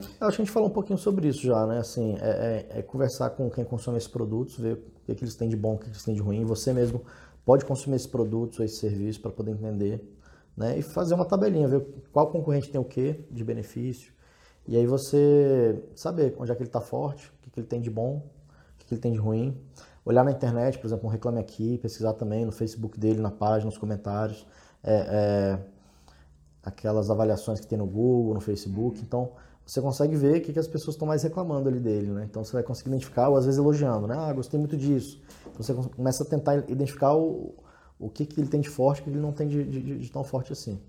Acho que a gente falou um pouquinho sobre isso já, né? Assim, é, é, é conversar com quem consome esses produtos, ver o que, eles têm de bom, o que eles têm de ruim. Você mesmo pode consumir esses produtos ou esses serviços para poder entender, né? E fazer uma tabelinha, ver qual concorrente tem o que de benefício. E aí você saber onde é que ele está forte, o que, que ele tem de bom, o que, que ele tem de ruim. Olhar na internet, por exemplo, um Reclame Aqui, pesquisar também no Facebook dele, na página, nos comentários. É, é, aquelas avaliações que tem no Google, no Facebook. Então, você consegue ver o que, que as pessoas estão mais reclamando ali dele, né? Então você vai conseguir identificar, ou às vezes elogiando, né? Ah, gostei muito disso. Então você começa a tentar identificar o, o que, que ele tem de forte e o que ele não tem de, de, de tão forte assim.